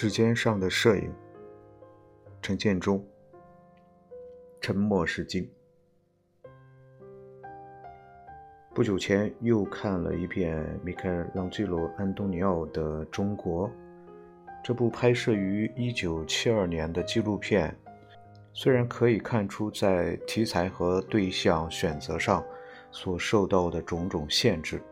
指尖上的摄影，陈建中。沉默是金。不久前又看了一遍米开朗基罗·安东尼奥的《中国》，这部拍摄于1972年的纪录片，虽然可以看出在题材和对象选择上所受到的种种限制，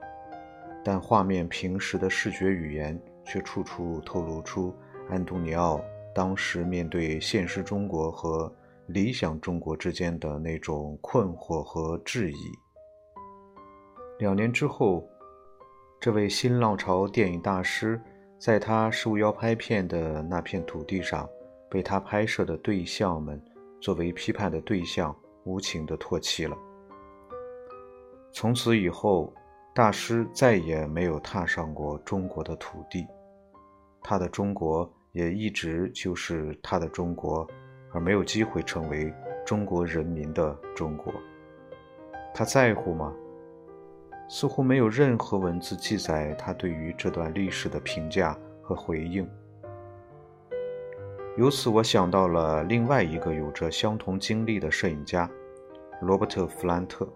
但画面平时的视觉语言却处处透露出。安东尼奥当时面对现实中国和理想中国之间的那种困惑和质疑。两年之后，这位新浪潮电影大师在他受邀拍片的那片土地上，被他拍摄的对象们作为批判的对象无情地唾弃了。从此以后，大师再也没有踏上过中国的土地，他的中国。也一直就是他的中国，而没有机会成为中国人民的中国。他在乎吗？似乎没有任何文字记载他对于这段历史的评价和回应。由此，我想到了另外一个有着相同经历的摄影家——罗伯特·弗兰特。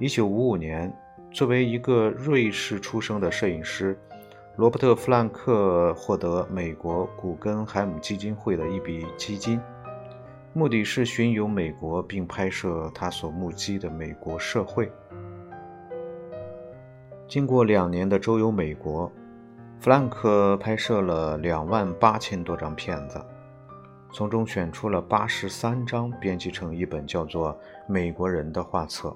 一九五五年，作为一个瑞士出生的摄影师。罗伯特·弗兰克获得美国古根海姆基金会的一笔基金，目的是巡游美国并拍摄他所目击的美国社会。经过两年的周游美国，弗兰克拍摄了两万八千多张片子，从中选出了八十三张，编辑成一本叫做《美国人》的画册。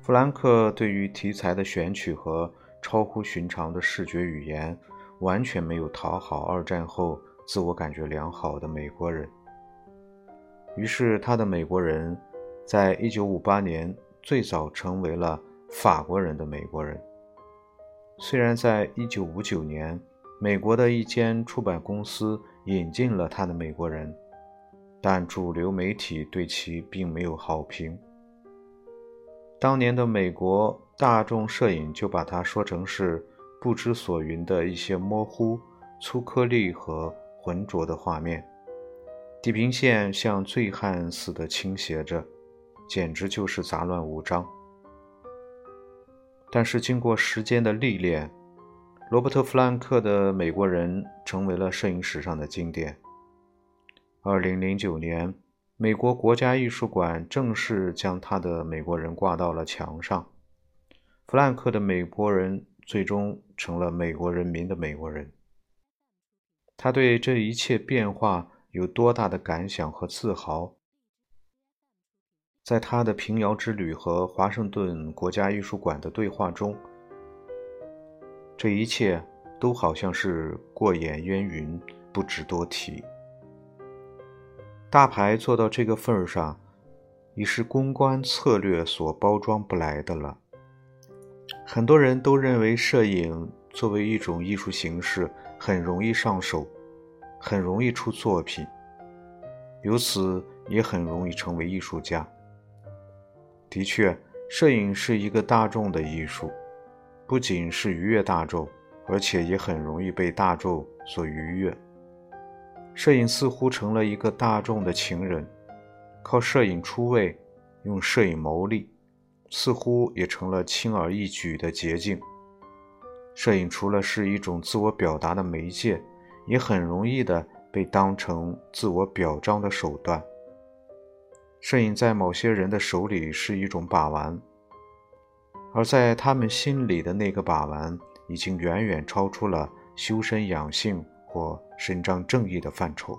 弗兰克对于题材的选取和超乎寻常的视觉语言，完全没有讨好二战后自我感觉良好的美国人。于是，他的美国人，在一九五八年最早成为了法国人的美国人。虽然在一九五九年，美国的一间出版公司引进了他的美国人，但主流媒体对其并没有好评。当年的美国。大众摄影就把它说成是不知所云的一些模糊、粗颗粒和浑浊的画面，地平线像醉汉似的倾斜着，简直就是杂乱无章。但是经过时间的历练，罗伯特·弗兰克的《美国人》成为了摄影史上的经典。二零零九年，美国国家艺术馆正式将他的《美国人》挂到了墙上。弗兰克的美国人最终成了美国人民的美国人。他对这一切变化有多大的感想和自豪？在他的平遥之旅和华盛顿国家艺术馆的对话中，这一切都好像是过眼烟云，不值多提。大牌做到这个份儿上，已是公关策略所包装不来的了。很多人都认为，摄影作为一种艺术形式，很容易上手，很容易出作品，由此也很容易成为艺术家。的确，摄影是一个大众的艺术，不仅是愉悦大众，而且也很容易被大众所愉悦。摄影似乎成了一个大众的情人，靠摄影出位，用摄影牟利。似乎也成了轻而易举的捷径。摄影除了是一种自我表达的媒介，也很容易的被当成自我表彰的手段。摄影在某些人的手里是一种把玩，而在他们心里的那个把玩，已经远远超出了修身养性或伸张正义的范畴。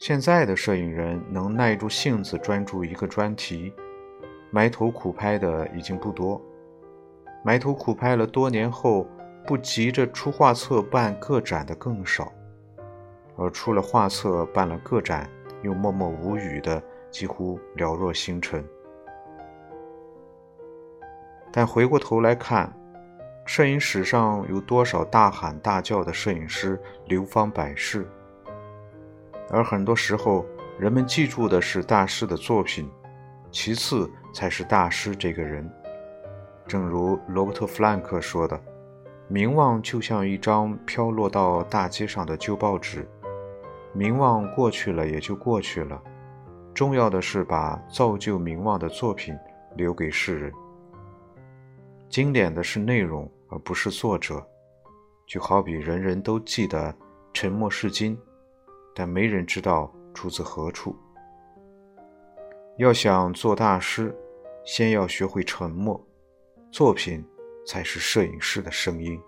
现在的摄影人能耐住性子专注一个专题，埋头苦拍的已经不多。埋头苦拍了多年后，不急着出画册办个展的更少，而出了画册办了个展又默默无语的几乎寥若星辰。但回过头来看，摄影史上有多少大喊大叫的摄影师流芳百世？而很多时候，人们记住的是大师的作品，其次才是大师这个人。正如罗伯特·弗兰克说的：“名望就像一张飘落到大街上的旧报纸，名望过去了也就过去了。重要的是把造就名望的作品留给世人。经典的是内容，而不是作者。就好比人人都记得“沉默是金”，但没人知道出自何处。要想做大师，先要学会沉默，作品才是摄影师的声音。